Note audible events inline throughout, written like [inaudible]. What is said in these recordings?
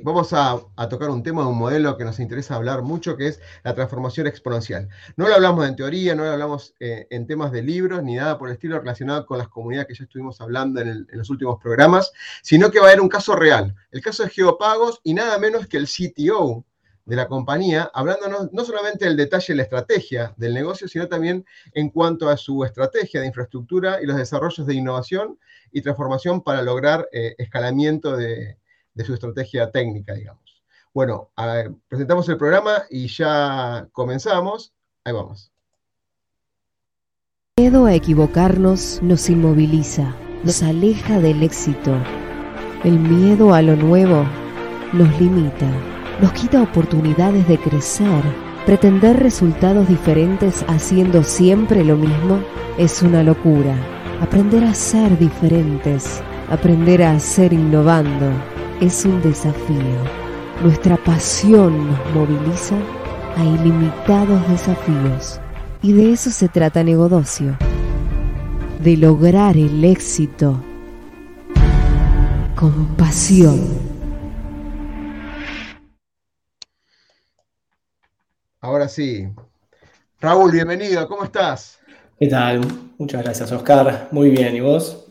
vamos a, tocar un tema, un modelo que nos interesa hablar mucho, que es la transformación exponencial. No lo hablamos en teoría, no lo hablamos eh, en temas de libros, ni nada por el estilo relacionado con las comunidades que ya estuvimos hablando en, los últimos programas, sino que va a haber un caso real, el caso de Geopagos y nada menos que el CTO de la compañía, hablándonos no solamente del detalle de la estrategia del negocio, sino también en cuanto a su estrategia de infraestructura y los desarrollos de innovación y transformación para lograr eh, escalamiento de, de su estrategia técnica, digamos. Bueno, presentamos el programa y ya comenzamos. Ahí vamos. El miedo a equivocarnos nos inmoviliza, nos aleja del éxito. El miedo a lo nuevo nos limita, nos quita oportunidades de crecer. Pretender resultados diferentes haciendo siempre lo mismo es una locura. Aprender a ser diferentes, aprender a ser innovando es un desafío. Nuestra pasión nos moviliza a ilimitados desafíos. Y de eso se trata Negodocio. De lograr el éxito con pasión. Ahora sí. Raúl, bienvenido. ¿Cómo estás? ¿Qué tal? Muchas gracias, Oscar. Muy bien. ¿Y vos?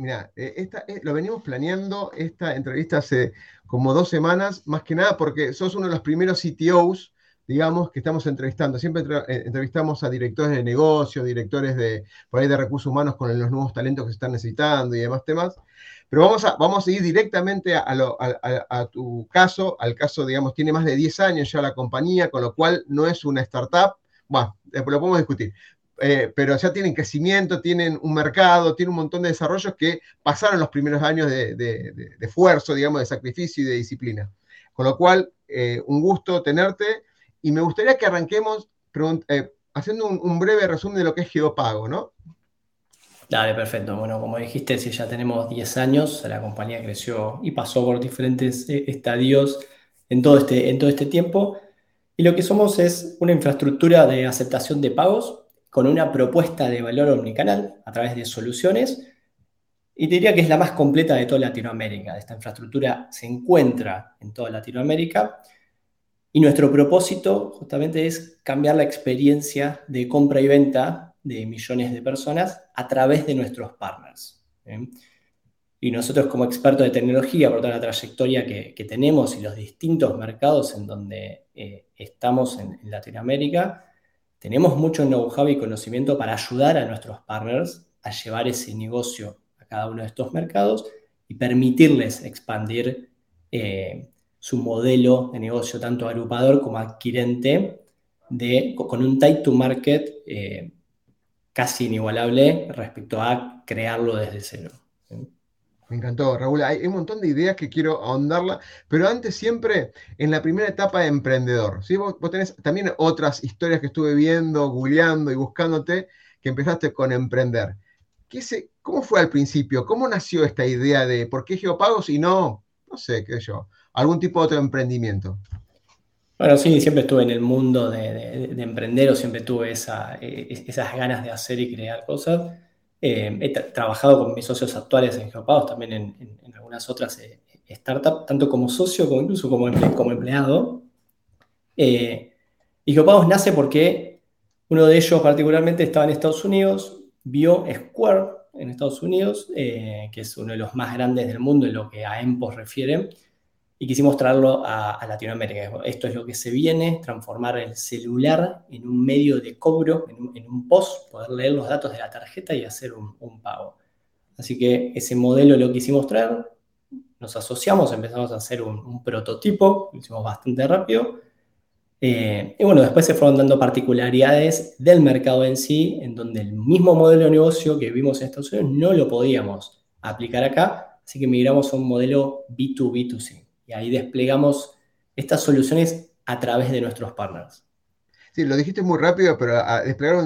Mira, eh, eh, lo venimos planeando esta entrevista hace como dos semanas, más que nada porque sos uno de los primeros CTOs, digamos, que estamos entrevistando. Siempre eh, entrevistamos a directores de negocio, directores de, por ahí de recursos humanos con los nuevos talentos que se están necesitando y demás temas. Pero vamos a, vamos a ir directamente a, tu caso, al caso, digamos, tiene más de 10 años ya la compañía, con lo cual no es una startup. Bueno, lo podemos discutir. Eh, pero ya tienen crecimiento, tienen un mercado, tienen un montón de desarrollos que pasaron los primeros años de, esfuerzo, digamos, de sacrificio y de disciplina. Con lo cual, eh, un gusto tenerte y me gustaría que arranquemos eh, haciendo un, breve resumen de lo que es Geopago, ¿no? Dale, perfecto. Bueno, como dijiste, si ya tenemos 10 años, la compañía creció y pasó por diferentes estadios en todo, este, en todo este tiempo. Y lo que somos es una infraestructura de aceptación de pagos con una propuesta de valor omnicanal a través de soluciones. Y te diría que es la más completa de toda Latinoamérica. Esta infraestructura se encuentra en toda Latinoamérica. Y nuestro propósito justamente es cambiar la experiencia de compra y venta de millones de personas a través de nuestros partners. Y nosotros como expertos de tecnología, por toda la trayectoria que, tenemos y los distintos mercados en donde eh, estamos en Latinoamérica, tenemos mucho know-how y conocimiento para ayudar a nuestros partners a llevar ese negocio a cada uno de estos mercados y permitirles expandir eh, su modelo de negocio, tanto agrupador como adquirente, con un tight to market eh, casi inigualable respecto a crearlo desde cero. Me encantó, Raúl. Hay un montón de ideas que quiero ahondarla, pero antes siempre en la primera etapa de emprendedor. ¿sí? Vos, tenés también otras historias que estuve viendo, googleando y buscándote, que empezaste con emprender. ¿Qué se, ¿Cómo fue al principio? ¿Cómo nació esta idea de por qué geopagos y no, no sé, qué sé yo, algún tipo de otro emprendimiento? Bueno, sí, siempre estuve en el mundo de, emprender o siempre tuve eh, esas ganas de hacer y crear cosas. Eh, he trabajado con mis socios actuales en Geopagos, también en, algunas otras eh, startups, tanto como socio como incluso como, empleado. Eh, y Geopagos nace porque uno de ellos particularmente estaba en Estados Unidos, vio Square en Estados Unidos, que es uno de los más grandes del mundo en lo que a EMPOS refiere, y quisimos traerlo a, Latinoamérica. Esto es lo que se viene, transformar el celular en un medio de cobro, en un, post, poder leer los datos de la tarjeta y hacer un, pago. Así que ese modelo lo quisimos traer, nos asociamos, empezamos a hacer un, prototipo, lo hicimos bastante rápido. Eh, y bueno, después se fueron dando particularidades del mercado en sí, en donde el mismo modelo de negocio que vimos en Estados Unidos no lo podíamos aplicar acá, así que migramos a un modelo B2B2C y ahí desplegamos estas soluciones a través de nuestros partners. Sí, lo dijiste muy rápido, pero desplegar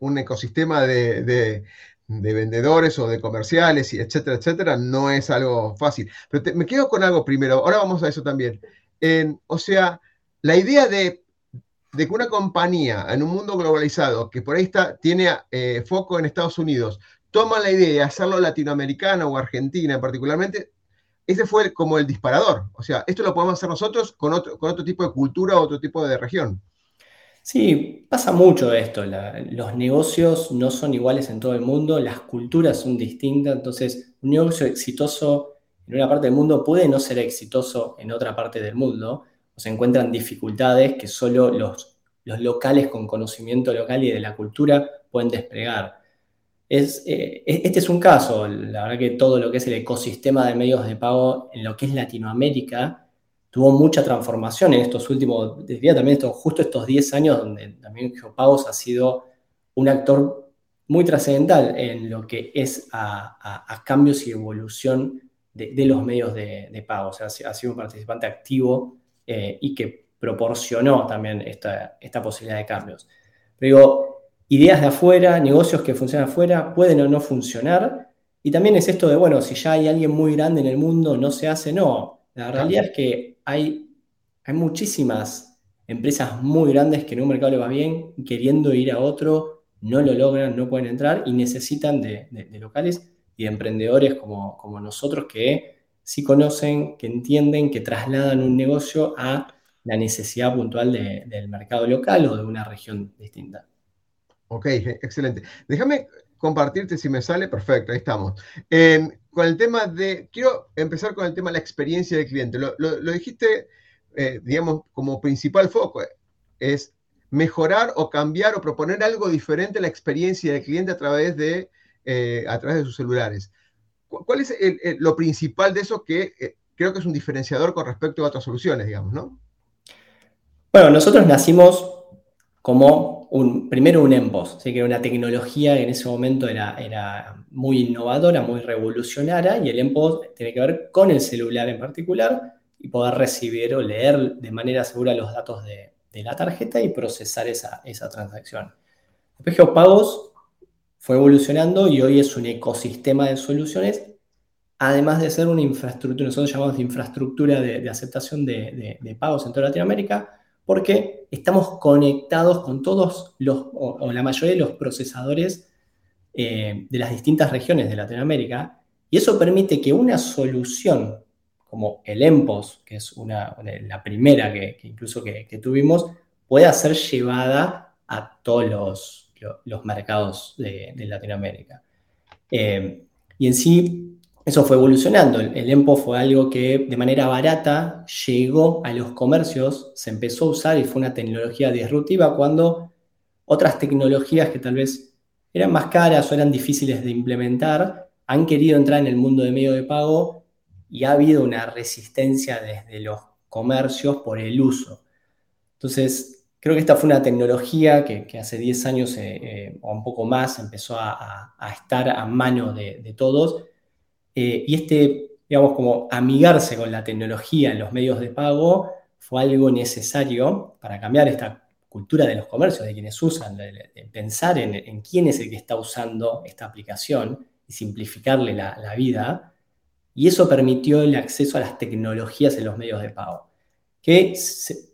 un, ecosistema de, vendedores o de comerciales, y etcétera, etcétera, no es algo fácil. Pero me quedo con algo primero, ahora vamos a eso también. o sea, la idea de, que una compañía en un mundo globalizado, que por ahí está, tiene eh, foco en Estados Unidos, toma la idea de hacerlo latinoamericano o argentina particularmente, ese fue como el disparador. O sea, esto lo podemos hacer nosotros con otro, con otro tipo de cultura, otro tipo de región. Sí, pasa mucho esto. los negocios no son iguales en todo el mundo, las culturas son distintas, entonces un negocio exitoso en una parte del mundo puede no ser exitoso en otra parte del mundo, o se encuentran dificultades que solo los, los locales con conocimiento local y de la cultura pueden desplegar. Es, eh, e-, este es un caso, la verdad que todo lo que es el ecosistema de medios de pago en lo que es Latinoamérica tuvo mucha transformación en estos últimos, diría también estos, justo estos 10 años donde también Geopagos ha sido un actor muy trascendental en lo que es a, cambios y evolución de, los medios de, pago. O sea, ha sido un participante activo eh, y que proporcionó también esta, esta posibilidad de cambios. Pero digo, ideas de afuera, negocios que funcionan afuera, pueden o no funcionar. Y también es esto de, bueno, si ya hay alguien muy grande en el mundo, no se hace, no. La realidad es que hay, hay muchísimas empresas muy grandes que en un mercado le va bien, queriendo ir a otro, no lo logran, no pueden entrar y necesitan de, locales y de emprendedores como, como nosotros que sí conocen, que entienden, que trasladan un negocio a la necesidad puntual del mercado local o de una región distinta. Ok, excelente. Déjame compartirte si me sale. Perfecto, ahí estamos. con el tema de, quiero empezar con el tema de la experiencia del cliente. Lo, dijiste, eh, digamos, como principal foco, es mejorar o cambiar o proponer algo diferente a la experiencia del cliente a través de, eh, a través de sus celulares. ¿Cuál es lo principal de eso que eh, creo que es un diferenciador con respecto a otras soluciones, digamos, no? Bueno, nosotros nacimos como primero un EMPOS, que era una tecnología que en ese momento era, era muy innovadora, muy revolucionaria, y el EMPOS tiene que ver con el celular en particular y poder recibir o leer de manera segura los datos de, la tarjeta y procesar esa, esa transacción. Después Geopagos fue evolucionando y hoy es un ecosistema de soluciones, además de ser una infraestructura, nosotros llamamos de infraestructura de, aceptación de, de pagos en toda Latinoamérica, porque estamos conectados con todos los, o, la mayoría de los procesadores eh, de las distintas regiones de Latinoamérica, y eso permite que una solución como el EMPOS, que es una, la primera que, incluso que, tuvimos, pueda ser llevada a todos los, los, mercados de, Latinoamérica. Eh, y en sí, eso fue evolucionando. El, EMPO fue algo que de manera barata llegó a los comercios, se empezó a usar y fue una tecnología disruptiva cuando otras tecnologías que tal vez eran más caras o eran difíciles de implementar han querido entrar en el mundo de medio de pago y ha habido una resistencia desde los comercios por el uso. Entonces, creo que esta fue una tecnología que, hace 10 años eh, eh, o un poco más empezó a, estar a mano de todos eh, y este, digamos, como amigarse con la tecnología en los medios de pago fue algo necesario para cambiar esta cultura de los comercios, de quienes usan, de, pensar en, quién es el que está usando esta aplicación y simplificarle la, vida. Y eso permitió el acceso a las tecnologías en los medios de pago, que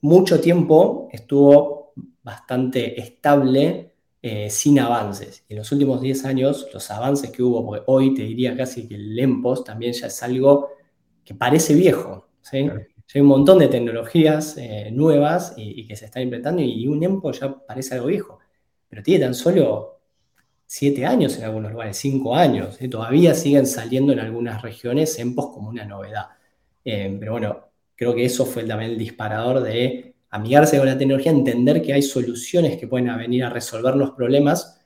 mucho tiempo estuvo bastante estable eh, sin avances. En los últimos 10 años, los avances que hubo, porque hoy te diría casi que el Lempos también ya es algo que parece viejo. ¿sí? Hay un montón de tecnologías eh, nuevas y, que se están implementando y un EMPO ya parece algo viejo, pero tiene tan solo 7 años en algunos lugares, 5 años. Todavía siguen saliendo en algunas regiones EMPOS como una novedad. Eh, pero bueno, creo que eso fue también el disparador de amigarse con la tecnología, entender que hay soluciones que pueden venir a resolver los problemas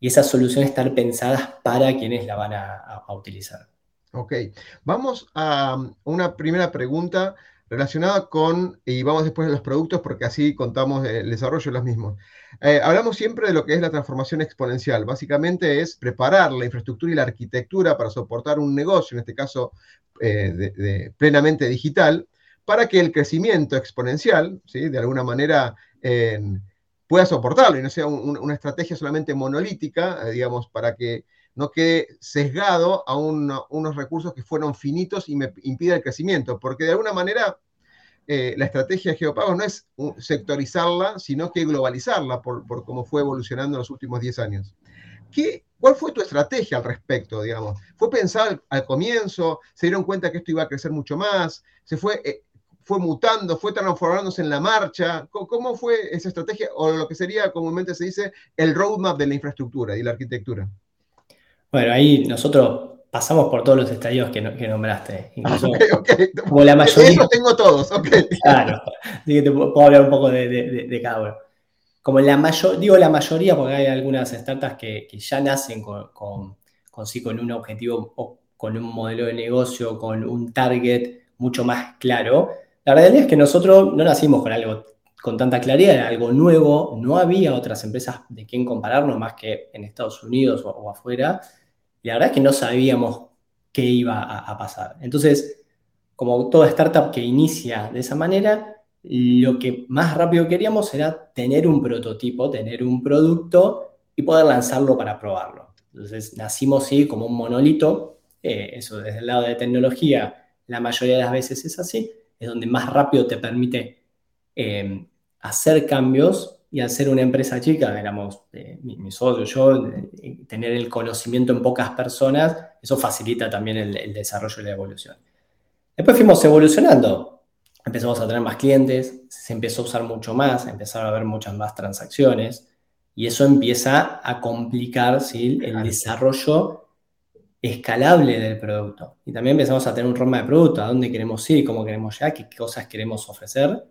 y esas soluciones estar pensadas para quienes la van a, utilizar. Ok, vamos a una primera pregunta relacionada con, y vamos después a los productos porque así contamos el desarrollo de los mismos. Eh, hablamos siempre de lo que es la transformación exponencial. Básicamente es preparar la infraestructura y la arquitectura para soportar un negocio, en este caso eh, plenamente digital, para que el crecimiento exponencial, ¿sí? de alguna manera, pueda soportarlo y no sea una estrategia solamente monolítica, eh, digamos, para que no quede sesgado a unos recursos que fueron finitos y me impida el crecimiento, porque de alguna manera eh, la estrategia de geopagos no es sectorizarla, sino que globalizarla por, cómo fue evolucionando en los últimos 10 años. ¿Qué ¿Cuál fue tu estrategia al respecto, digamos? ¿Fue pensar al comienzo? ¿Se dieron cuenta que esto iba a crecer mucho más? ¿Se fue, eh, fue mutando? ¿Fue transformándose en la marcha? ¿Cómo, fue esa estrategia? O lo que sería, comúnmente se dice, el roadmap de la infraestructura y la arquitectura. Bueno, ahí nosotros pasamos por todos los estadios que, nombraste. Incluso, [laughs] Como la mayoría. Eso tengo todos, ok. Claro, así que te puedo hablar un poco de, cada uno. Como la mayor, digo la mayoría porque hay algunas startups que, ya nacen con, con, con un objetivo o con un modelo de negocio, con un target mucho más claro. La realidad es que nosotros no nacimos con algo con tanta claridad, era algo nuevo, no había otras empresas de quien compararnos más que en Estados Unidos o afuera y la verdad es que no sabíamos qué iba a, pasar. Entonces, como toda startup que inicia de esa manera, lo que más rápido queríamos era tener un prototipo, tener un producto y poder lanzarlo para probarlo. Entonces nacimos sí como un monolito, eh, eso desde el lado de tecnología la mayoría de las veces es así, es donde más rápido te permite eh, hacer cambios y ser una empresa chica, éramos eh, mi, socio, yo, tener el conocimiento en pocas personas, eso facilita también el, desarrollo y la evolución. Después fuimos evolucionando, empezamos a tener más clientes, se empezó a usar mucho más, empezaron a haber muchas más transacciones y eso empieza a complicar el desarrollo escalable del producto. Y también empezamos a tener un roadmap de producto, a dónde queremos ir, cómo queremos llegar, qué cosas queremos ofrecer.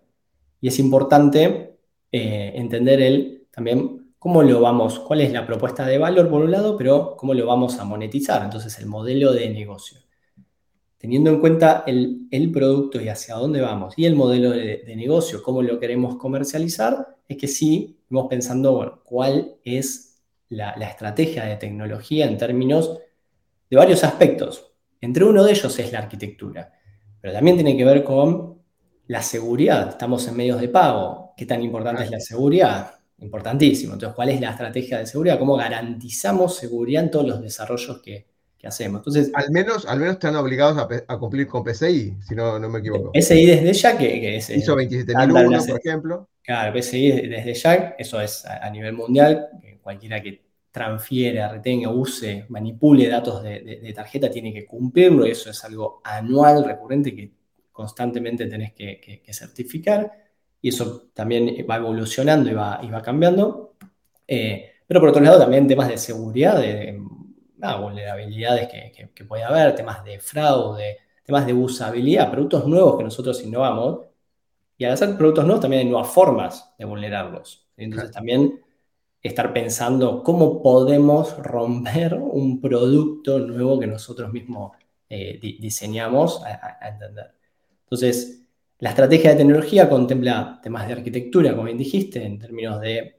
Y es importante eh, entender el también cómo lo vamos, cuál es la propuesta de valor por un lado, pero cómo lo vamos a monetizar, entonces el modelo de negocio. Teniendo en cuenta el, producto y hacia dónde vamos y el modelo de, negocio, cómo lo queremos comercializar, es que sí, vamos pensando, cuál es la estrategia de tecnología en términos de varios aspectos. Entre uno de ellos es la arquitectura, pero también tiene que ver con la seguridad. Estamos en medios de pago, ¿Qué tan importante es la seguridad? Importantísimo. Entonces, ¿cuál es la estrategia de seguridad? ¿Cómo garantizamos seguridad en todos los desarrollos que, hacemos? Entonces, al menos, al menos están obligados a, cumplir con PCI, si no, no me equivoco. PCI desde ya, que, es... Hizo 27001, por ejemplo. Claro, PCI desde ya, eso es a, nivel mundial, cualquiera que transfiera, retenga, use, manipule datos de, tarjeta tiene que cumplirlo, eso es algo anual, recurrente, que constantemente tenés que certificar y eso también va evolucionando y va, y va cambiando. Eh, pero por otro lado también temas de seguridad, de, vulnerabilidades que, que, puede haber, temas de fraude, temas de usabilidad, productos nuevos que nosotros innovamos. Y al hacer productos nuevos también hay nuevas formas de vulnerarlos. Entonces también estar pensando cómo podemos romper un producto nuevo que nosotros mismos eh, diseñamos entender. Entonces, la estrategia de tecnología contempla temas de arquitectura, como bien dijiste, en términos de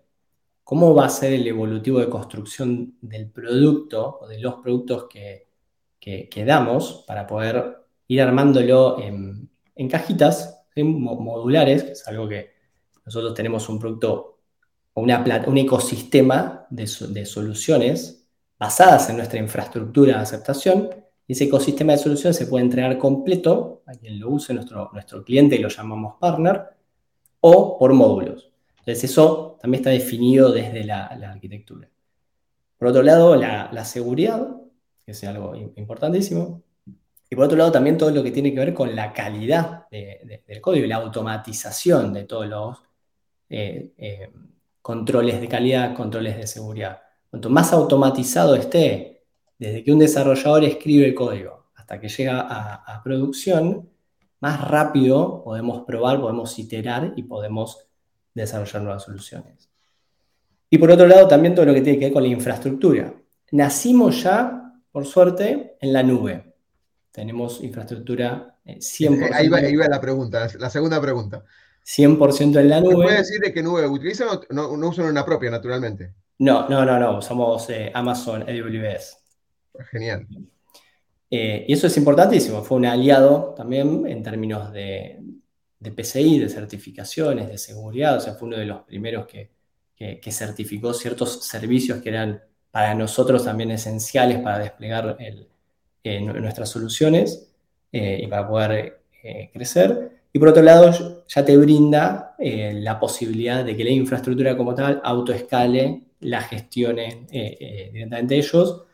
cómo va a ser el evolutivo de construcción del producto o de los productos que, que, damos para poder ir armándolo en, cajitas modulares, que es algo que nosotros tenemos un producto un ecosistema de, de soluciones basadas en nuestra infraestructura de aceptación y ese ecosistema de soluciones se puede entregar completo a quien lo use, nuestro, nuestro cliente, y lo llamamos partner, o por módulos. Entonces eso también está definido desde la, arquitectura. Por otro lado, la, seguridad, que es algo importantísimo. Y por otro lado, también todo lo que tiene que ver con la calidad del código y la automatización de todos los eh, eh, controles de calidad, controles de seguridad. Cuanto más automatizado esté desde que un desarrollador escribe código hasta que llega a, producción, más rápido podemos probar, podemos iterar y podemos desarrollar nuevas soluciones. Y por otro lado, también todo lo que tiene que ver con la infraestructura. Nacimos ya, por suerte, en la nube. Tenemos infraestructura 100%. Eh, ahí va, la pregunta, la segunda pregunta. 100% en la nube. ¿Puede decir de qué nube utilizan o no, usan una propia, naturalmente? No, no, no, no. Usamos eh, Amazon AWS. Genial. Eh, y eso es importantísimo, fue un aliado también en términos de, PCI, de certificaciones, de seguridad, o sea, fue uno de los primeros que, certificó ciertos servicios que eran para nosotros también esenciales para desplegar nuestras soluciones eh, y para poder eh, crecer. Y por otro lado, ya te brinda eh, la posibilidad de que la infraestructura como tal autoescale, la gestionen eh, directamente ellos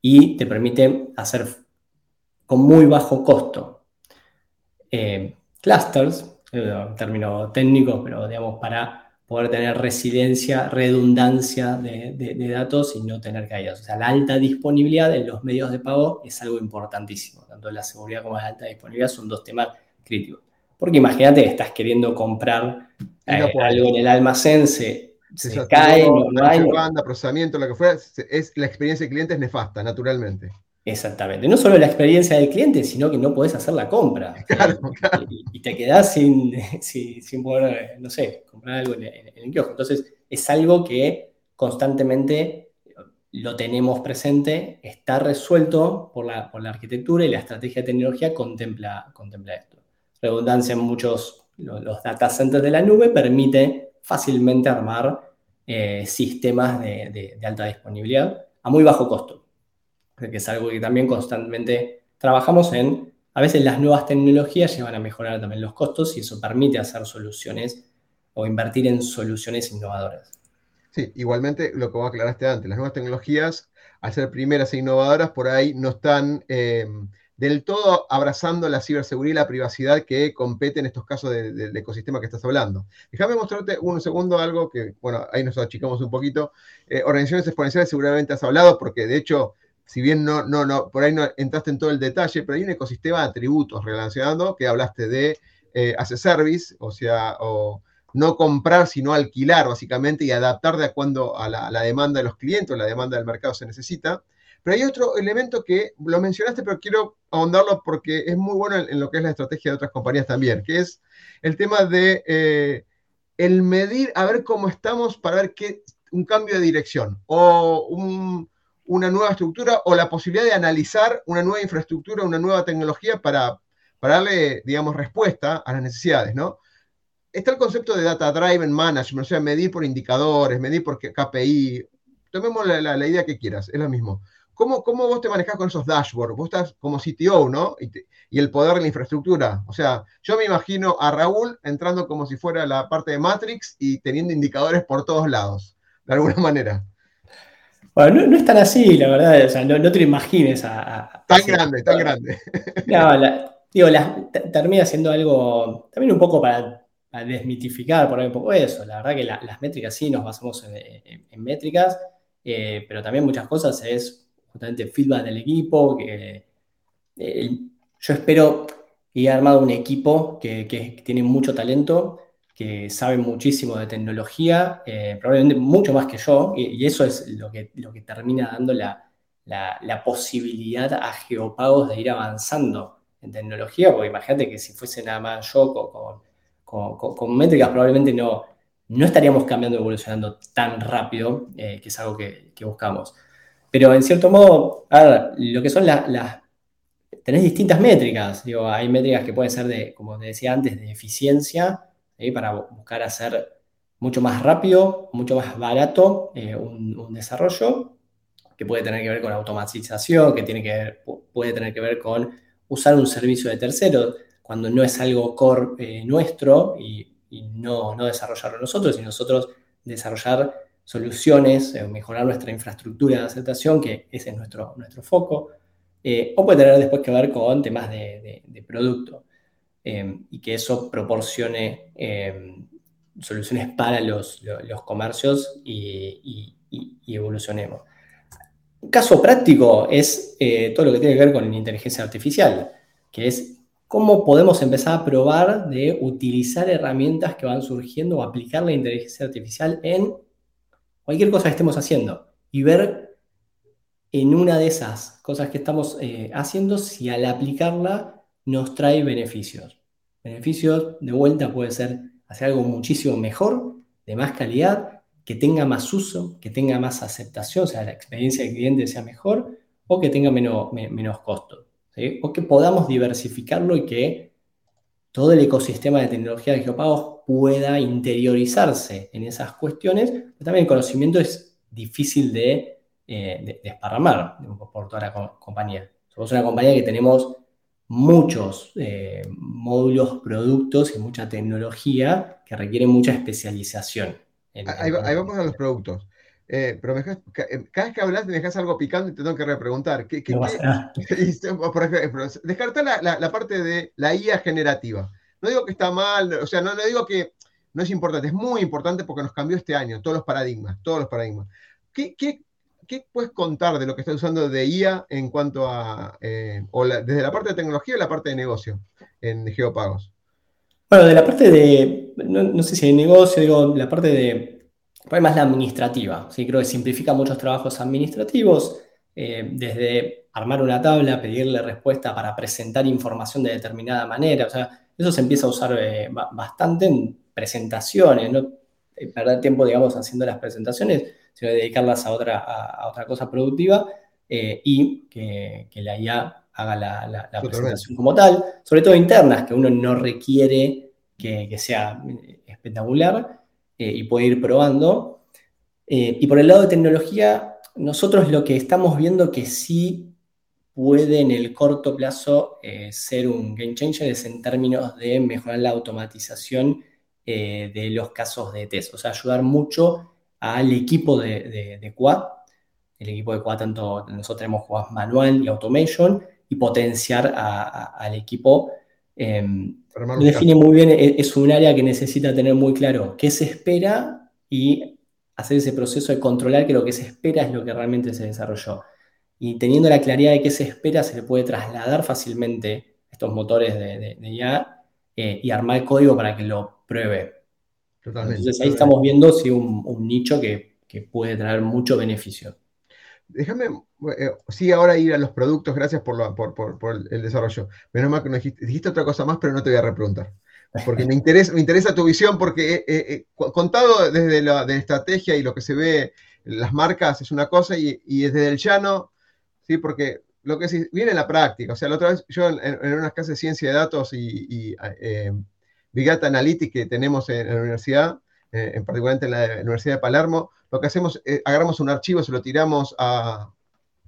y te permite hacer con muy bajo costo clusters, término técnico, pero digamos para poder tener residencia, redundancia de, datos y no tener caídas. O sea, la alta disponibilidad en los medios de pago es algo importantísimo. Tanto la seguridad como la alta disponibilidad son dos temas críticos. Porque imagínate que estás queriendo comprar eh, algo en el almacén, se, cae, no, hay... Banda, procesamiento, lo que fuera, es, la experiencia del cliente es nefasta, naturalmente. Exactamente. No solo la experiencia del cliente, sino que no podés hacer la compra. [laughs] Y, te quedás sin, [laughs] sin, poder, no sé, comprar algo en, el kiosco. Entonces, es algo que constantemente lo tenemos presente, está resuelto por la, por la arquitectura y la estrategia de tecnología contempla, contempla esto. Redundancia en muchos, los, data centers de la nube permite fácilmente armar eh, sistemas de alta disponibilidad a muy bajo costo que es algo que también constantemente trabajamos en. A veces las nuevas tecnologías llevan a mejorar también los costos y eso permite hacer soluciones o invertir en soluciones innovadoras. Sí, igualmente lo que vos aclaraste antes, las nuevas tecnologías, al ser primeras e innovadoras, por ahí no están eh, del todo abrazando la ciberseguridad y la privacidad que compete en estos casos del ecosistema que estás hablando. Déjame mostrarte un segundo algo que, bueno, ahí nos achicamos un poquito. Eh, organizaciones exponenciales seguramente has hablado, porque de hecho si bien no, no, no, por ahí no entraste en todo el detalle, pero hay un ecosistema de atributos relacionado que hablaste de eh, a service, o sea, o no comprar, sino alquilar, básicamente, y adaptar de acuerdo a la, demanda de los clientes o la demanda del mercado se necesita. Pero hay otro elemento que lo mencionaste, pero quiero ahondarlo porque es muy bueno en, lo que es la estrategia de otras compañías también, que es el tema de eh, el medir, a ver cómo estamos para ver qué, un cambio de dirección o un, una nueva estructura o la posibilidad de analizar una nueva infraestructura, una nueva tecnología para, para darle, digamos, respuesta a las necesidades, ¿no? Está el concepto de Data Driven Management, o sea, medir por indicadores, medir por KPI. Tomemos la, idea que quieras, es lo mismo. ¿Cómo, ¿Cómo, vos te manejas con esos dashboards? Vos estás como CTO, ¿no? Y, y, el poder de la infraestructura. O sea, yo me imagino a Raúl entrando como si fuera la parte de Matrix y teniendo indicadores por todos lados, de alguna manera. Bueno, no, es tan así, la verdad, o sea, no, te lo imagines a... tan grande, tan grande. No, digo, termina siendo algo, también un poco para, desmitificar por ahí un poco eso. La verdad que las métricas sí nos basamos en, métricas, eh, pero también muchas cosas es justamente feedback del equipo, que eh, yo espero que he armado un equipo que, tiene mucho talento que saben muchísimo de tecnología, eh, probablemente mucho más que yo, y, eso es lo que, lo que termina dando la, la, posibilidad a geopagos de ir avanzando en tecnología, porque imagínate que si fuese nada más yo con, con, con, métricas, probablemente no, no estaríamos cambiando, evolucionando tan rápido, eh, que es algo que, buscamos. Pero en cierto modo, a ver, lo que son las... tenés distintas métricas, hay métricas que pueden ser de, como te decía antes, de eficiencia, para buscar hacer mucho más rápido, mucho más barato eh, un, desarrollo que puede tener que ver con automatización, que tiene que puede tener que ver con usar un servicio de tercero cuando no es algo core eh, nuestro y, no, no, desarrollarlo nosotros, y nosotros desarrollar soluciones, eh, mejorar nuestra infraestructura de aceptación, que ese es nuestro, nuestro foco, o puede tener después que ver con temas de, producto. Em, y que eso proporcione em, soluciones para los, comercios y, evolucionemos. Un caso práctico es eh, todo lo que tiene que ver con la inteligencia artificial, que es cómo podemos empezar a probar de utilizar herramientas que van surgiendo o aplicar la inteligencia artificial en cualquier cosa que estemos haciendo y ver en una de esas cosas que estamos eh, haciendo si al aplicarla nos trae beneficios. Beneficios, de vuelta, puede ser hacer algo muchísimo mejor, de más calidad, que tenga más uso, que tenga más aceptación, o sea, la experiencia del cliente sea mejor, o que tenga menos, menos costo. O que podamos diversificarlo y que todo el ecosistema de tecnología de geopagos pueda interiorizarse en esas cuestiones, pero también el conocimiento es difícil de, eh, desparramar por toda la compañía. Somos una compañía que tenemos muchos eh, módulos, productos y mucha tecnología que requieren mucha especialización. ahí, vamos a los productos. Eh, pero eh, cada vez que hablas me dejas algo picando y te tengo que repreguntar. ¿Qué, qué, [laughs] por ejemplo, descartar la, la, parte de la IA generativa. No digo que está mal, o sea, no, no digo que no es importante, es muy importante porque nos cambió este año, todos los paradigmas, todos los paradigmas. ¿Qué, puedes contar de lo que estás usando de IA en cuanto a, eh, o desde la parte de tecnología o la parte de negocio en Geopagos? Bueno, de la parte de, no, sé si de negocio, digo, la parte de, más la administrativa, ¿sí? creo que simplifica muchos trabajos administrativos, eh, desde armar una tabla, pedirle respuesta para presentar información de determinada manera, o sea, eso se empieza a usar eh, bastante en presentaciones, no perder tiempo, digamos, haciendo las presentaciones, sino dedicarlas a otra, a, otra cosa productiva eh, y que, la IA haga la, presentación como tal, sobre todo internas, que uno no requiere que, sea espectacular eh, y puede ir probando. y por el lado de tecnología, nosotros lo que estamos viendo que sí puede en el corto plazo eh, ser un game changer es en términos de mejorar la automatización eh, de los casos de test, o sea, ayudar mucho al equipo de, de, QA. El equipo de QA, tanto nosotros tenemos QA manual y automation, y potenciar al equipo. Em, define muy bien, e, es un área que necesita tener muy claro qué se espera y hacer ese proceso de controlar que lo que se espera es lo que realmente se desarrolló y teniendo la claridad de qué se espera, se le puede trasladar fácilmente estos motores de, IA eh, y armar el código para que lo pruebe. Totalmente. Entonces ahí estamos viendo si un, nicho que, puede traer mucho beneficio. Déjame, eh, sí, ahora ir a los productos, gracias por, el desarrollo. Menos mal que no dijiste, otra cosa más, pero no te voy a repreguntar. Porque me interesa, me interesa tu visión, porque eh, contado desde la estrategia y lo que se ve, las marcas es una cosa, y, y desde el llano ¿sí? Porque lo que sí, viene en la práctica. O sea, la otra vez yo en, unas clases de ciencia de datos y, eh, Big Data Analytics que tenemos en, la universidad, eh, en particular en la Universidad de Palermo, lo que hacemos es agarramos un archivo, se lo tiramos a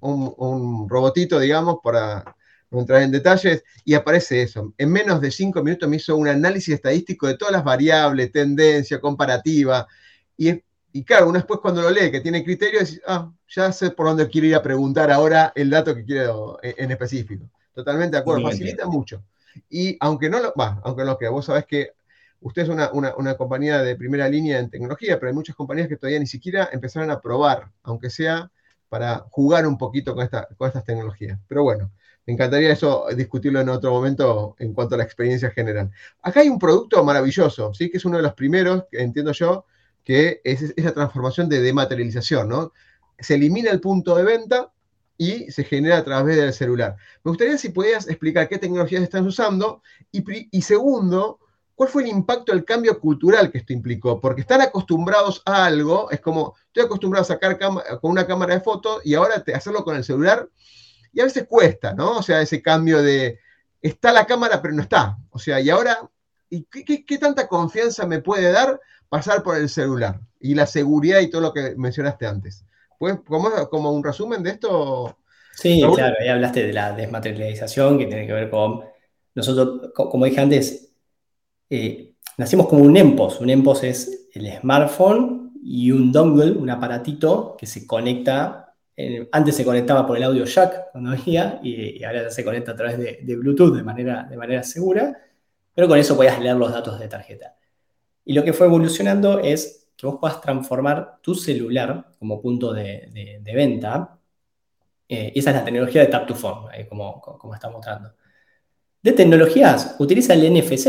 un, robotito, digamos, para no entrar en detalles, y aparece eso. En menos de cinco minutos me hizo un análisis estadístico de todas las variables, tendencia, comparativa, y es y claro, uno después cuando lo lee, que tiene criterio, dice, ah, ya sé por dónde quiero ir a preguntar ahora el dato que quiero en, específico. Totalmente de acuerdo, facilita mucho. Y aunque no lo, va, aunque no lo que vos sabés que usted es una, una, compañía de primera línea en tecnología, pero hay muchas compañías que todavía ni siquiera empezaron a probar, aunque sea para jugar un poquito con, esta, con estas tecnologías. Pero bueno, me encantaría eso discutirlo en otro momento en cuanto a la experiencia general. Acá hay un producto maravilloso, ¿sí? que es uno de los primeros, que entiendo yo, que es esa transformación de dematerialización, ¿no? Se elimina el punto de venta y se genera a través del celular. Me gustaría si podías explicar qué tecnologías están usando y, segundo, cuál fue el impacto del cambio cultural que esto implicó, porque están acostumbrados a algo, es como, estoy acostumbrado a sacar con una cámara de fotos y ahora hacerlo con el celular, y a veces cuesta, ¿no? O sea, ese cambio de, está la cámara pero no está, o sea, y ahora, ¿y qué tanta confianza me puede dar pasar por el celular y la seguridad y todo lo que mencionaste antes. Pues, como, como un resumen de esto. Sí, claro, ahí hablaste de la desmaterialización que tiene que ver con. Nosotros, como dije antes, eh, nacimos como un EMPOS. Un EMPOS es el smartphone y un dongle, un aparatito que se conecta. antes se conectaba por el audio jack cuando venía y, ahora ya se conecta a través de, de Bluetooth de manera, de manera segura, pero con eso podías leer los datos de tarjeta. Y lo que fue evolucionando es que vos puedas transformar tu celular como punto de, venta. Eh, esa es la tecnología de Tap to Phone, como, como está mostrando. De tecnologías, utiliza el NFC,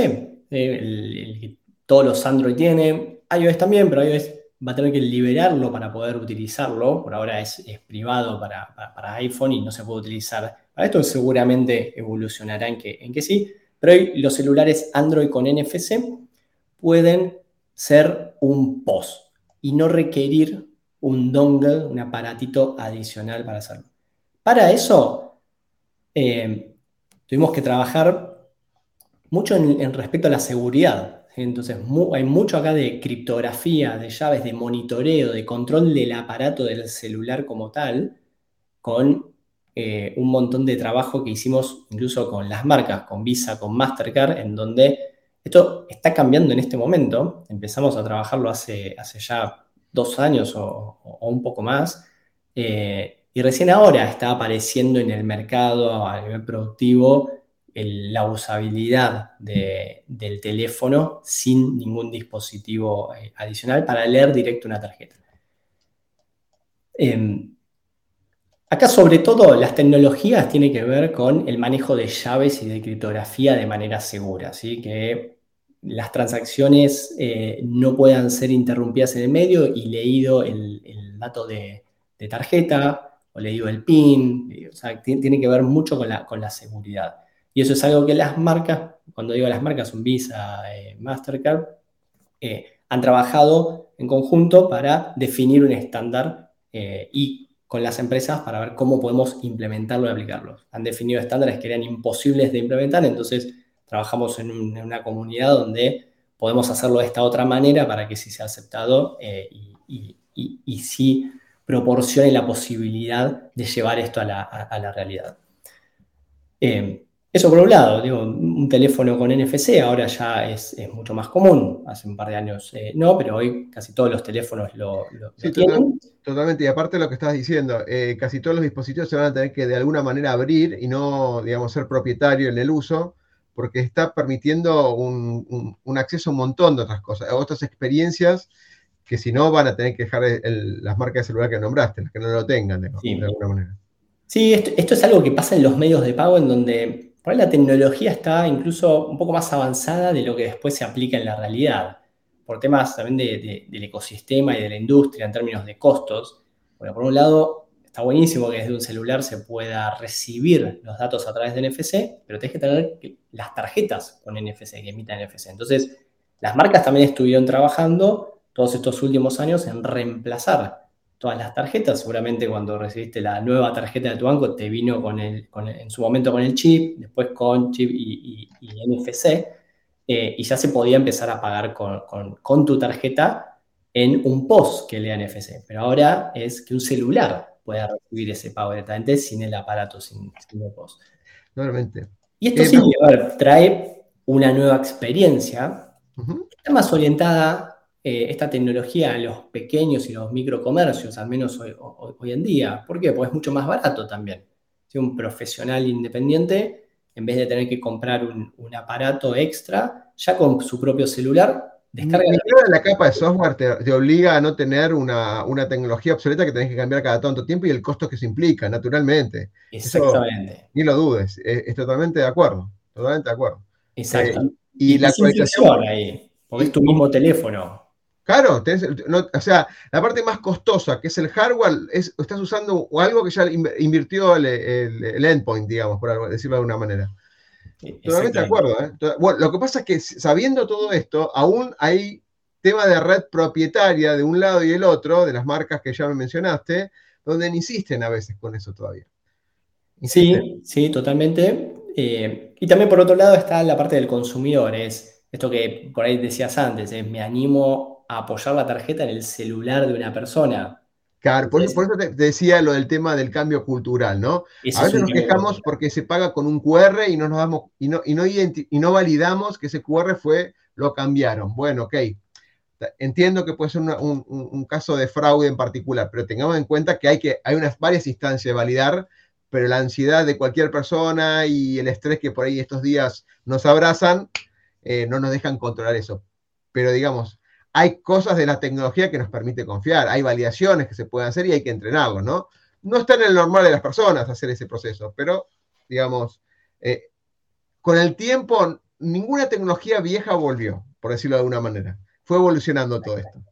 eh, todos los Android tienen, iOS también, pero iOS va a tener que liberarlo para poder utilizarlo. Por ahora es, privado para, iPhone y no se puede utilizar. Para esto seguramente evolucionará en que, en que sí, pero hoy los celulares Android con NFC pueden ser un POS y no requerir un dongle, un aparatito adicional para hacerlo. Para eso, eh, tuvimos que trabajar mucho en, respecto a la seguridad. Entonces, hay mucho acá de criptografía, de llaves, de monitoreo, de control del aparato del celular como tal, con eh, un montón de trabajo que hicimos incluso con las marcas, con Visa, con Mastercard, en donde esto está cambiando en este momento. Empezamos a trabajarlo hace, hace ya dos años o, un poco más. Eh, y recién ahora está apareciendo en el mercado a nivel productivo la usabilidad del teléfono sin ningún dispositivo eh, adicional para leer directo una tarjeta. Em, acá sobre todo las tecnologías tienen que ver con el manejo de llaves y de criptografía de manera segura, ¿sí? que las transacciones eh, no puedan ser interrumpidas en el medio y leído el, dato de, tarjeta o leído el PIN, o sea, tiene que ver mucho con la, seguridad. Y eso es algo que las marcas, cuando digo las marcas, son Visa, eh, Mastercard, eh, han trabajado en conjunto para definir un estándar eh, y con las empresas para ver cómo podemos implementarlo y aplicarlo. Han definido estándares que eran imposibles de implementar, entonces trabajamos en, una comunidad donde podemos hacerlo de esta otra manera para que sí sea aceptado y, y, sí proporcione la posibilidad de llevar esto a la, realidad. Eso por un lado, digo, un teléfono con NFC ahora ya es, mucho más común, hace un par de años eh, no, pero hoy casi todos los teléfonos lo, tienen. Totalmente, y aparte de lo que estás diciendo, eh, casi todos los dispositivos se van a tener que de alguna manera abrir y no, digamos, ser propietario en el uso, porque está permitiendo un, acceso a un montón de otras cosas, a otras experiencias que si no van a tener que dejar las marcas de celular que nombraste, las que no lo tengan, de, alguna manera. Sí, esto, esto, es algo que pasa en los medios de pago en donde la tecnología está incluso un poco más avanzada de lo que después se aplica en la realidad, por temas también del ecosistema y de la industria en términos de costos. Bueno, por un lado, está buenísimo que desde un celular se pueda recibir los datos a través de NFC, pero tienes que tener las tarjetas con NFC, que emitan NFC. Entonces, las marcas también estuvieron trabajando todos estos últimos años en reemplazar todas las tarjetas. Seguramente cuando recibiste la nueva tarjeta de tu banco te vino con el, en su momento con el chip, después con chip y, NFC, eh, y ya se podía empezar a pagar con, tu tarjeta en un POS que lea NFC. Pero ahora es que un celular pueda recibir ese pago directamente sin el aparato, sin, el POS. Normalmente. Y esto eh, sí, trae una nueva experiencia, está más orientada eh, esta tecnología a los pequeños y los microcomercios, al menos hoy, en día. ¿Por qué? Porque es mucho más barato también. Si un profesional independiente, en vez de tener que comprar un, aparato extra, ya con su propio celular, descarga. La, capa de software te, obliga a no tener una, tecnología obsoleta que tenés que cambiar cada tanto tiempo y el costo que se implica, naturalmente. Exactamente. ni lo dudes, es, totalmente de acuerdo. Totalmente de acuerdo. Exacto. Eh, y, la actualización. Ahí, porque es tu mismo teléfono. Claro, o sea, la parte más costosa, que es el hardware, es, estás usando algo que ya invirtió el, endpoint, digamos, por decirlo de alguna manera. Totalmente de acuerdo. ¿eh? Bueno, lo que pasa es que sabiendo todo esto, aún hay tema de red propietaria de un lado y el otro, de las marcas que ya me mencionaste, donde insisten a veces con eso todavía. Sí, sí, totalmente. Eh, y también por otro lado está la parte del consumidor, es esto que por ahí decías antes, es me animo apoyar la tarjeta en el celular de una persona. Claro, por, eso te decía lo del tema del cambio cultural, ¿no? a veces nos quejamos porque se paga con un QR y no nos damos, y no, y no, y no validamos que ese QR fue, lo cambiaron. Bueno, ok. Entiendo que puede ser un, caso de fraude en particular, pero tengamos en cuenta que hay, que hay unas varias instancias de validar, pero la ansiedad de cualquier persona y el estrés que por ahí estos días nos abrazan, eh, no nos dejan controlar eso. Pero digamos, hay cosas de la tecnología que nos permite confiar, hay validaciones que se pueden hacer y hay que entrenarlos, ¿no? No está en el normal de las personas hacer ese proceso, pero, digamos, eh, con el tiempo, ninguna tecnología vieja volvió, por decirlo de alguna manera. Fue evolucionando todo esto.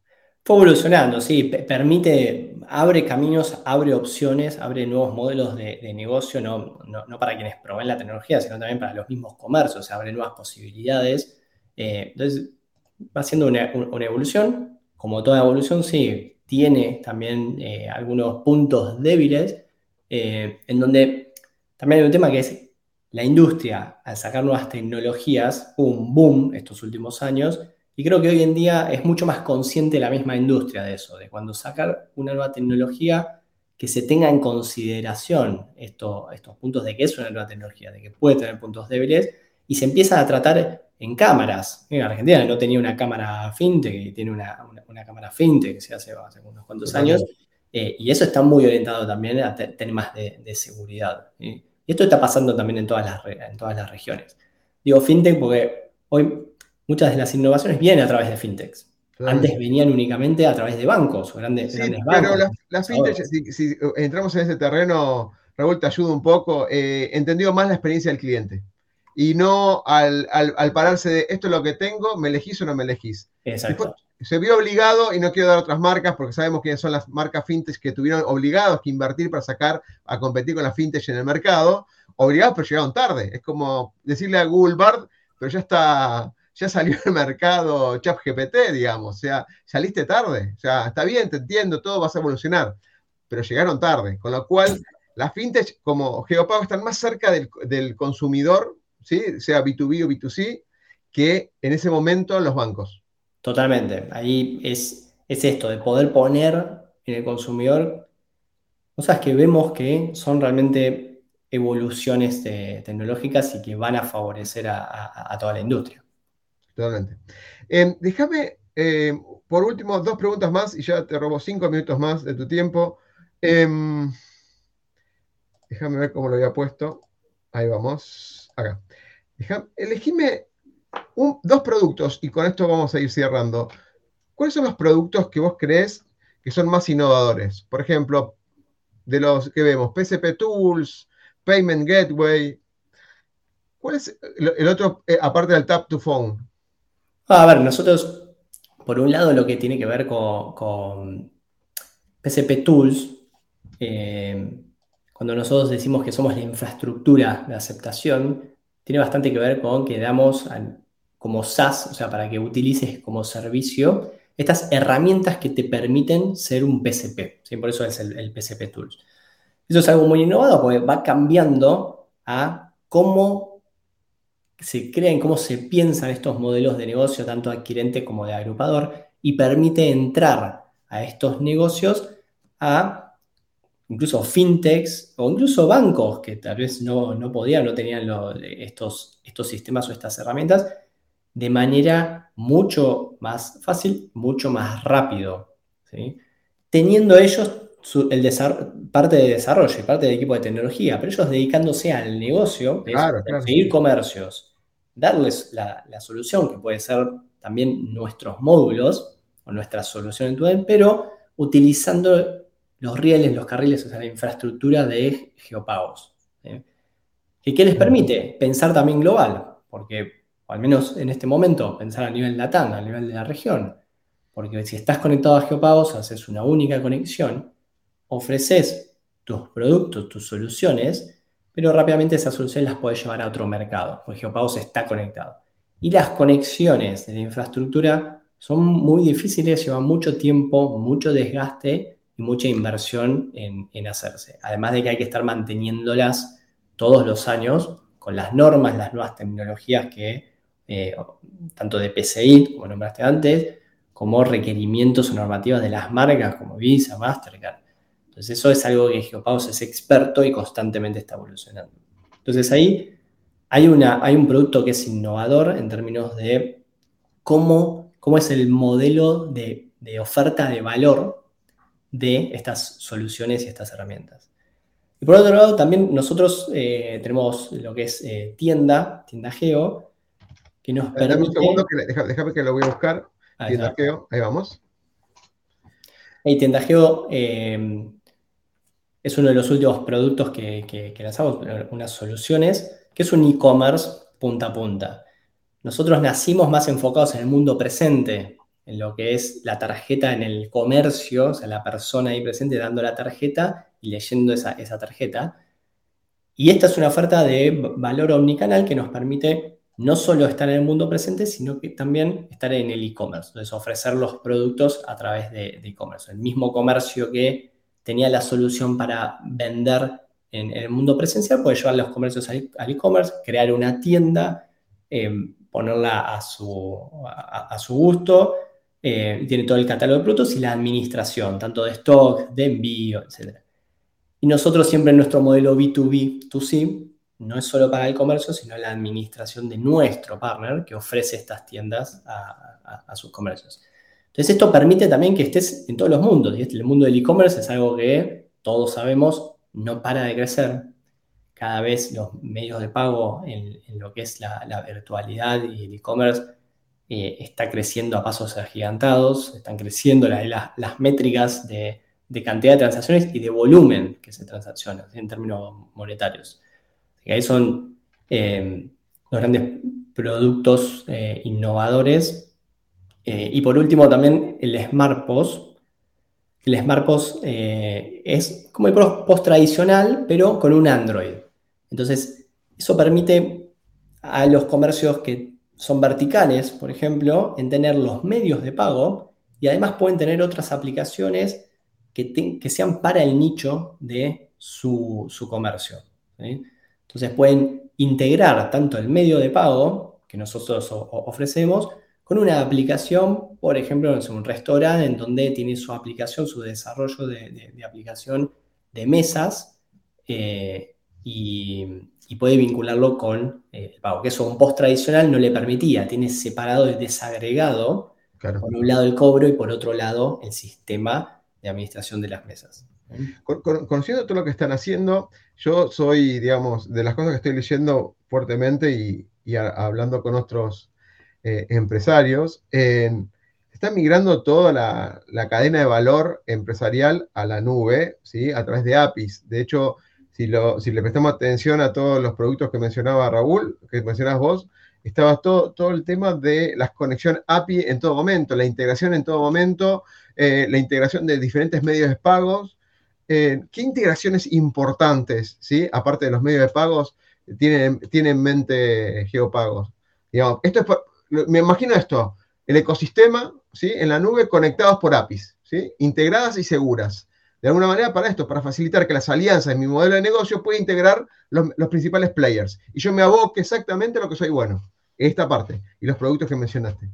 Fue evolucionando, sí, permite, abre caminos, abre opciones, abre nuevos modelos de, negocio, no, no, para quienes proveen la tecnología, sino también para los mismos comercios, abre nuevas posibilidades. Eh, entonces, va siendo una, evolución. Como toda evolución, sí, tiene también eh, algunos puntos débiles, eh, en donde también hay un tema que es la industria, al sacar nuevas tecnologías, un boom estos últimos años, y creo que hoy en día es mucho más consciente la misma industria de eso, de cuando sacar una nueva tecnología, que se tenga en consideración estos puntos de que es una nueva tecnología, de que puede tener puntos débiles, y se empieza a tratar en cámaras. En Argentina no tenía una cámara fintech, tiene una, cámara fintech que se hace hace unos cuantos años, eh, y eso está muy orientado también a temas de, de seguridad. Y esto está pasando también en todas, las, en todas las regiones. Digo fintech porque hoy muchas de las innovaciones vienen a través de fintechs. Antes venían únicamente a través de bancos o grandes, grandes bancos. Pero las, fintech, si, entramos en ese terreno, Raúl, te ayuda un poco, eh, entendido más la experiencia del cliente. Y no al, pararse de esto es lo que tengo, me elegís o no me elegís. Exacto. se vio obligado, y no quiero dar otras marcas porque sabemos quiénes son las marcas fintech que tuvieron obligados que invertir para sacar a competir con las fintech en el mercado. Obligados, pero llegaron tarde. Es como decirle a Google Bard, pero ya está ya salió el mercado ChatGPT, digamos, o sea, saliste tarde, o sea, está bien, te entiendo, todo vas a evolucionar, pero llegaron tarde, con lo cual las fintech como Geopago están más cerca del, consumidor, ¿sí? sea B2B o B2C, que en ese momento los bancos. Totalmente, ahí es, es esto, de poder poner en el consumidor cosas que vemos que son realmente evoluciones tecnológicas y que van a favorecer a toda la industria. Totalmente. Em, déjame, em, por último, dos preguntas más y ya te robo cinco minutos más de tu tiempo. Em, déjame ver cómo lo había puesto. Ahí vamos. Acá. Elegime dos productos y con esto vamos a ir cerrando. ¿Cuáles son los productos que vos crees que son más innovadores? Por ejemplo, de los que vemos, PSP Tools, Payment Gateway. ¿Cuál es el otro, eh, aparte del Tap to Phone? A ver, nosotros, por un lado, lo que tiene que ver con, PCP Tools, eh, cuando nosotros decimos que somos la infraestructura de aceptación, tiene bastante que ver con que damos como SaaS, o sea, para que utilices como servicio estas herramientas que te permiten ser un PCP. Por eso es el, el PCP Tools. Eso es algo muy innovador porque va cambiando a cómo se creen, cómo se piensan estos modelos de negocio, tanto adquirente como de agrupador, y permite entrar a estos negocios a incluso fintechs o incluso bancos que tal vez no, no podían, no tenían estos, estos sistemas o estas herramientas, de manera mucho más fácil, mucho más rápido. Teniendo ellos el parte de desarrollo y parte del equipo de tecnología, pero ellos dedicándose al negocio, seguir comercios, darles la, solución, que puede ser también nuestros módulos o nuestra solución en tu pero utilizando los rieles, los carriles, o sea, la infraestructura de geopagos. ¿Y qué les permite? Pensar también global, porque, al menos en este momento, pensar a nivel LATAM, a nivel de la región, porque si estás conectado a geopagos, haces una única conexión, ofreces tus productos, tus soluciones, pero rápidamente esas soluciones las puedes llevar a otro mercado, porque GeoPagos está conectado. Y las conexiones de la infraestructura son muy difíciles, llevan mucho tiempo, mucho desgaste y mucha inversión en, hacerse. Además de que hay que estar manteniéndolas todos los años con las normas, las nuevas tecnologías que, eh, tanto de PCI, como nombraste antes, como requerimientos o normativas de las marcas como Visa, Mastercard. Entonces eso es algo que GeoPagos es experto y constantemente está evolucionando. Entonces ahí hay, una, hay un producto que es innovador en términos de cómo, cómo es el modelo de, oferta de valor de estas soluciones y estas herramientas. Y por otro lado, también nosotros eh, tenemos lo que es eh, tienda, tienda Geo, que nos permite... un segundo, déjame que lo voy a buscar. tienda Geo, ahí vamos. Tienda Geo eh, es uno de los últimos productos que, lanzamos, unas soluciones, que es un e-commerce punta a punta. Nosotros nacimos más enfocados en el mundo presente, en lo que es la tarjeta en el comercio, o sea, la persona ahí presente dando la tarjeta y leyendo esa, esa tarjeta. Y esta es una oferta de valor omnicanal que nos permite no solo estar en el mundo presente, sino que también estar en el e-commerce, entonces ofrecer los productos a través de e-commerce. el mismo comercio que tenía la solución para vender en, el mundo presencial, puede llevar los comercios al e-commerce, crear una tienda, eh, ponerla a su, a, su gusto, eh, tiene todo el catálogo de productos y la administración, tanto de stock, de envío, etc. Y nosotros siempre en nuestro modelo B2B2C no es solo para el comercio, sino la administración de nuestro partner que ofrece estas tiendas a, sus comercios. Entonces esto permite también que estés en todos los mundos. Y este, el mundo del e-commerce es algo que todos sabemos no para de crecer. Cada vez los medios de pago en, lo que es la, virtualidad y el e-commerce eh, está creciendo a pasos agigantados, están creciendo las métricas de, de, cantidad de transacciones y de volumen que se transacciona en términos monetarios. Ahí son eh, los grandes productos eh, innovadores. Y por último también el Smart Post. El Smart Post es como el post tradicional, pero con un Android. Entonces, eso permite a los comercios que son verticales, por ejemplo, en tener los medios de pago y además pueden tener otras aplicaciones que, que sean para el nicho de su, su comercio. Entonces pueden integrar tanto el medio de pago que nosotros ofrecemos con una aplicación, por ejemplo, en un restaurante en donde tiene su aplicación, su desarrollo de, aplicación de mesas eh, y, puede vincularlo con eh, el pago, que eso un post tradicional no le permitía, tiene separado y desagregado por un lado el cobro y por otro lado el sistema de administración de las mesas. conociendo todo lo que están haciendo, yo soy, digamos, de las cosas que estoy leyendo fuertemente y, hablando con otros eh, empresarios, está migrando toda la, cadena de valor empresarial a la nube, ¿sí? A través de APIs. De hecho, si, le prestamos atención a todos los productos que mencionaba Raúl, que mencionas vos, estaba todo, todo el tema de la conexión API en todo momento, la integración en todo momento, eh, la integración de diferentes medios de pagos, eh, ¿qué integraciones importantes, ¿sí? aparte de los medios de pagos, tiene, en mente Geopagos? Esto es, me imagino esto, el ecosistema ¿sí? en la nube conectados por APIs, ¿sí? integradas y seguras. De alguna manera para esto, para facilitar que las alianzas en mi modelo de negocio pueda integrar los, principales players. Y yo me aboque exactamente a lo que soy bueno, esta parte, y los productos que mencionaste.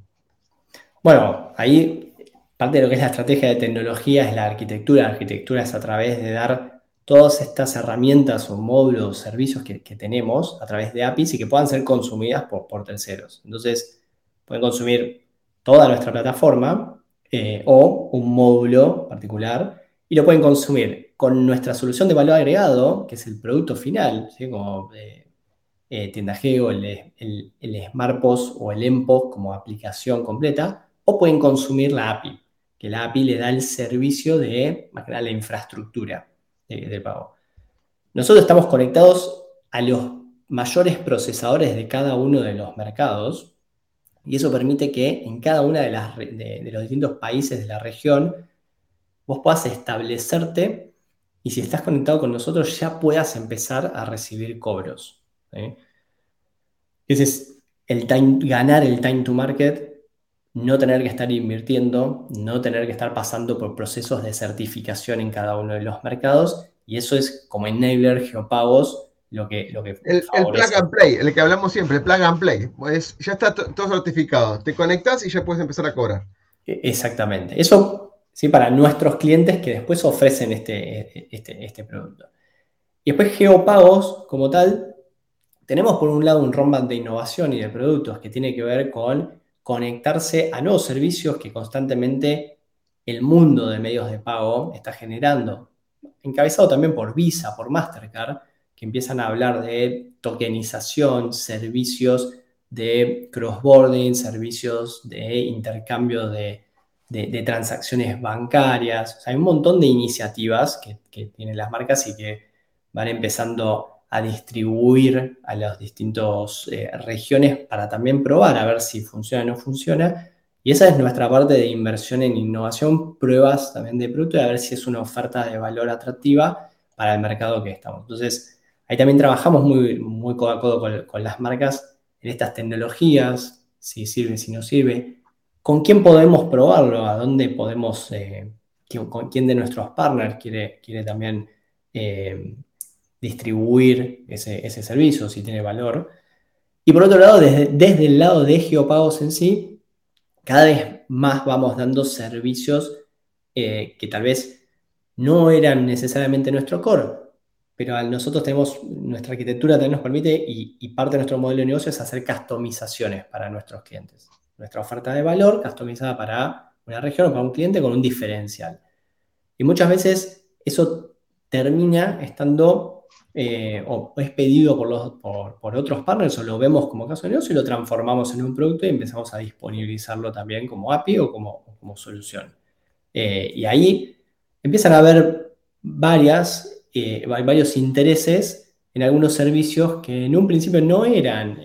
Bueno, ahí parte de lo que es la estrategia de tecnología es la arquitectura. La arquitectura es a través de dar todas estas herramientas o módulos o servicios que, tenemos a través de APIs y que puedan ser consumidas por, terceros. Entonces, pueden consumir toda nuestra plataforma eh, o un módulo particular y lo pueden consumir con nuestra solución de valor agregado, que es el producto final, como eh, eh, Tienda Geo, el, el, el Smart Post o el MPOS como aplicación completa, o pueden consumir la API que la API le da el servicio de, más que la infraestructura de, pago. Nosotros estamos conectados a los mayores procesadores de cada uno de los mercados y eso permite que en cada uno de, de, los distintos países de la región vos puedas establecerte y si estás conectado con nosotros ya puedas empezar a recibir cobros. Ese es el ganar el time to market no tener que estar invirtiendo, no tener que estar pasando por procesos de certificación en cada uno de los mercados. Y eso es como enabler geopagos lo que, lo que el, el, plug and play, el que hablamos siempre, el plug and play. Pues ya está todo certificado. Te conectas y ya puedes empezar a cobrar. E, exactamente. Eso sí para nuestros clientes que después ofrecen este, este, este producto. Y después geopagos como tal, tenemos por un lado un roadmap de innovación y de productos que tiene que ver con conectarse a nuevos servicios que constantemente el mundo de medios de pago está generando, encabezado también por Visa, por Mastercard, que empiezan a hablar de tokenización, servicios de cross-boarding, servicios de intercambio de, transacciones bancarias. hay un montón de iniciativas que, que tienen las marcas y que van empezando a distribuir a las distintas eh, regiones para también probar a ver si funciona o no funciona. Y esa es nuestra parte de inversión en innovación, pruebas también de producto y a ver si es una oferta de valor atractiva para el mercado que estamos. Entonces, ahí también trabajamos muy, muy codo a codo con, las marcas en estas tecnologías, si sirve, si no sirve. ¿Con quién podemos probarlo? ¿A dónde podemos, eh, con quién de nuestros partners quiere, quiere también eh, distribuir ese, servicio, si tiene valor. Y por otro lado, desde, el lado de geopagos en sí, cada vez más vamos dando servicios eh, que tal vez no eran necesariamente nuestro core, pero nosotros tenemos, nuestra arquitectura también nos permite y, y, parte de nuestro modelo de negocio es hacer customizaciones para nuestros clientes. Nuestra oferta de valor customizada para una región o para un cliente con un diferencial. Y muchas veces eso termina estando eh, o es pedido por, los, por, otros partners o lo vemos como caso de negocio y lo transformamos en un producto y empezamos a disponibilizarlo también como API o como, como solución. Eh, y ahí empiezan a haber varias, eh, varios intereses en algunos servicios que en un principio no eran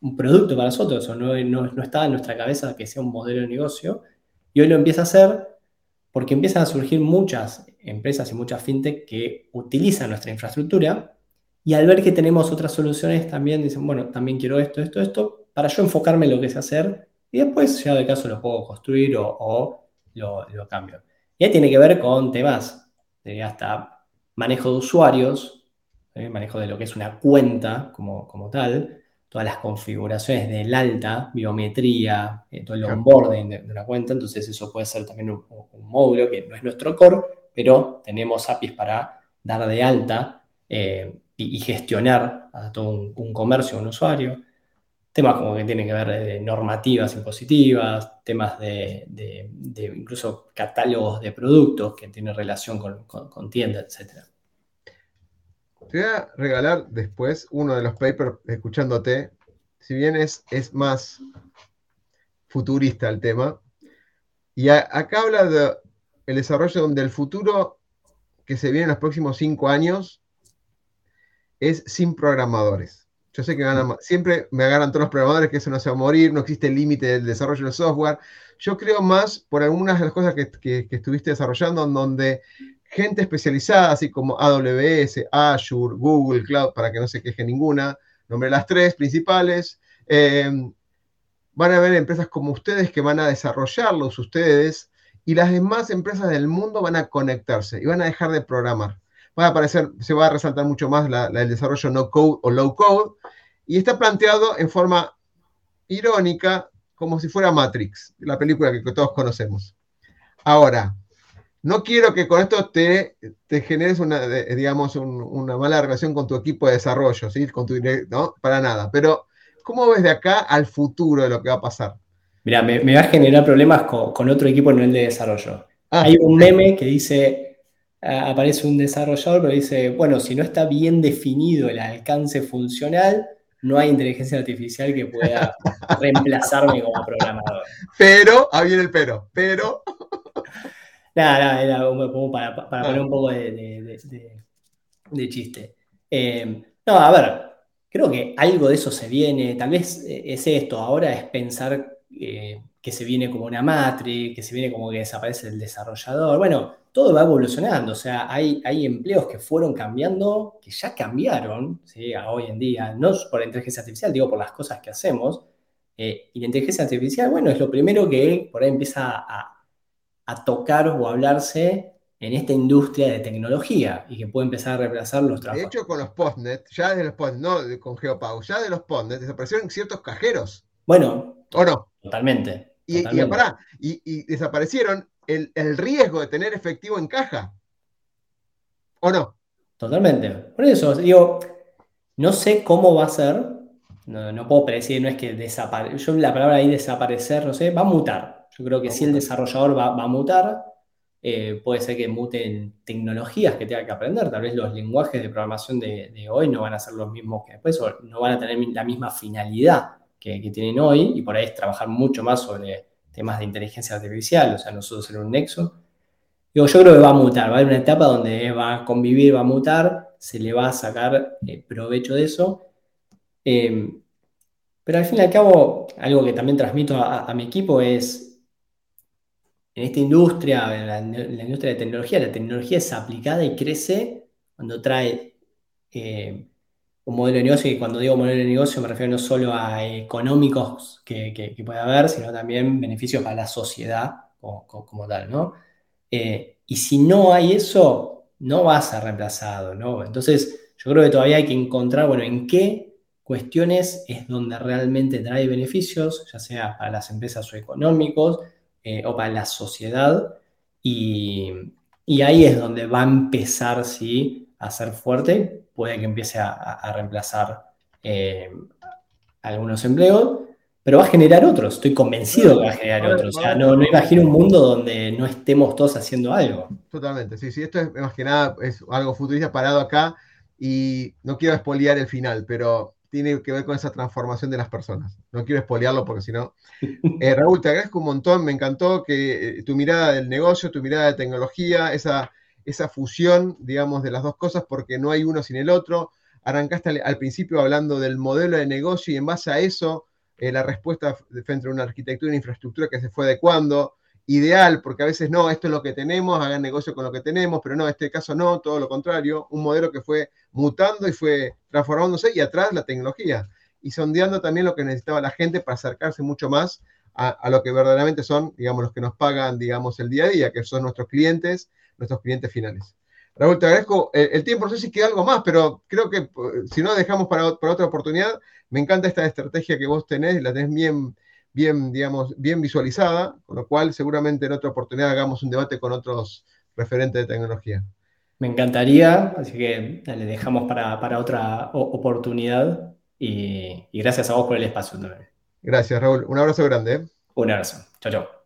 un producto para nosotros o no, no, no estaba en nuestra cabeza que sea un modelo de negocio y hoy lo empieza a hacer porque empiezan a surgir muchas empresas y muchas fintech que utilizan nuestra infraestructura y al ver que tenemos otras soluciones también dicen, bueno, también quiero esto, esto, esto, para yo enfocarme en lo que sé hacer y después ya de caso lo puedo construir o, lo, cambio. Y ahí tiene que ver con temas hasta manejo de usuarios, ¿eh? manejo de lo que es una cuenta como, como tal, todas las configuraciones del alta, biometría, eh, todo el onboarding de, una cuenta, entonces eso puede ser también un, módulo que no es nuestro core, pero tenemos APIs para dar de alta eh, y, gestionar a todo un, comercio, un usuario. Temas como que tienen que ver de normativas impositivas, temas de, incluso catálogos de productos que tienen relación con, con, con tiendas, etc. Te voy a regalar después uno de los papers escuchándote, si bien es, es más futurista el tema. Y acá habla del el desarrollo donde el futuro que se viene en los próximos cinco años es sin programadores. Yo sé que siempre me agarran todos los programadores que eso no se va a morir, no existe límite del desarrollo del software. Yo creo más por algunas de las cosas que, que estuviste desarrollando, en donde gente especializada, así como AWS, Azure, Google Cloud, para que no se queje ninguna, nombre las tres principales. Eh, van a haber empresas como ustedes que van a desarrollarlos ustedes y las demás empresas del mundo van a conectarse y van a dejar de programar. Va a aparecer, se va a resaltar mucho más el desarrollo no code o low code y está planteado en forma irónica como si fuera Matrix, la película que todos conocemos. Ahora, no quiero que con esto te, te generes una, digamos, una mala relación con tu equipo de desarrollo, ¿sí? Con tu, ¿no? Para nada. Pero, ¿cómo ves de acá al futuro de lo que va a pasar? Mira, me, va a generar problemas con, otro equipo a nivel de desarrollo. Ah. Hay un meme que dice, aparece un desarrollador, pero dice, bueno, si no está bien definido el alcance funcional, no hay inteligencia artificial que pueda [laughs] reemplazarme como programador. Pero, ahí viene el pero, pero... Nada, era como para, poner un poco de, chiste. Eh, no, a ver, creo que algo de eso se viene, tal vez eh, es esto, ahora es pensar eh, que se viene como una matriz, que se viene como que desaparece el desarrollador. Bueno, todo va evolucionando, o sea, hay, hay empleos que fueron cambiando, que ya cambiaron ¿sí? a hoy en día, no por la inteligencia artificial, digo por las cosas que hacemos. y la inteligencia artificial, bueno, es lo primero que por ahí empieza a, a tocar o hablarse en esta industria de tecnología y que puede empezar a reemplazar los trabajos. De hecho, con los postnet, ya de los postnet, no con Geopago, ya de los postnet desaparecieron ciertos cajeros. Bueno, ¿o no? Totalmente. Y, y, desaparecieron el, riesgo de tener efectivo en caja. ¿O no? Totalmente. Por eso, digo, no sé cómo va a ser, no, puedo predecir, no es que desaparezca, yo la palabra ahí desaparecer, no sé, va a mutar yo creo que si el desarrollador va, a mutar, eh, puede ser que muten tecnologías que tenga que aprender. Tal vez los lenguajes de programación de, hoy no van a ser los mismos que después, o no van a tener la misma finalidad que, tienen hoy, y por ahí es trabajar mucho más sobre temas de inteligencia artificial, o sea, nosotros ser un nexo. Digo, yo creo que va a mutar, va a haber una etapa donde va a convivir, va a mutar, se le va a sacar eh, provecho de eso. Eh, pero al fin y al cabo, algo que también transmito a mi equipo es en esta industria, en la, industria de tecnología, la tecnología es aplicada y crece cuando trae eh, un modelo de negocio, y cuando digo modelo de negocio me refiero no solo a económicos que, que, puede haber, sino también beneficios para la sociedad como, tal, ¿no? Eh, y si no hay eso, no va a ser reemplazado, ¿no? Entonces, yo creo que todavía hay que encontrar, bueno, en qué cuestiones es donde realmente trae beneficios, ya sea para las empresas o económicos, eh, o para la sociedad y, Y ahí es donde va a empezar, sí, a ser fuerte. Puede que empiece a, reemplazar eh, algunos empleos, pero va a generar otros. Estoy convencido que va a generar otros. O sea, no, no imagino un mundo donde no estemos todos haciendo algo. Totalmente, sí, sí. Esto es más que nada es algo futurista parado acá y no quiero espolear el final, pero tiene que ver con esa transformación de las personas. No quiero espolearlo porque si no... Eh, Raúl, te agradezco un montón, me encantó que eh, tu mirada del negocio, tu mirada de tecnología, esa, esa fusión, digamos, de las dos cosas, porque no hay uno sin el otro. Arrancaste al, principio hablando del modelo de negocio y en base a eso, eh, la respuesta frente a una arquitectura una infraestructura que se fue adecuando, ideal, porque a veces no, esto es lo que tenemos, hagan negocio con lo que tenemos, pero no, en este caso no, todo lo contrario, un modelo que fue mutando y fue transformándose y atrás la tecnología y sondeando también lo que necesitaba la gente para acercarse mucho más a, lo que verdaderamente son, digamos, los que nos pagan, digamos, el día a día, que son nuestros clientes, nuestros clientes finales. Raúl, te agradezco el, tiempo, no sé si queda algo más, pero creo que eh, si no dejamos para, para otra oportunidad, me encanta esta estrategia que vos tenés, la tenés bien bien, digamos, bien visualizada, con lo cual seguramente en otra oportunidad hagamos un debate con otros referentes de tecnología. Me encantaría, así que le dejamos para, otra oportunidad y, y, gracias a vos por el espacio también. Gracias, Raúl. Un abrazo grande. ¿eh? Un abrazo. Chao, chao.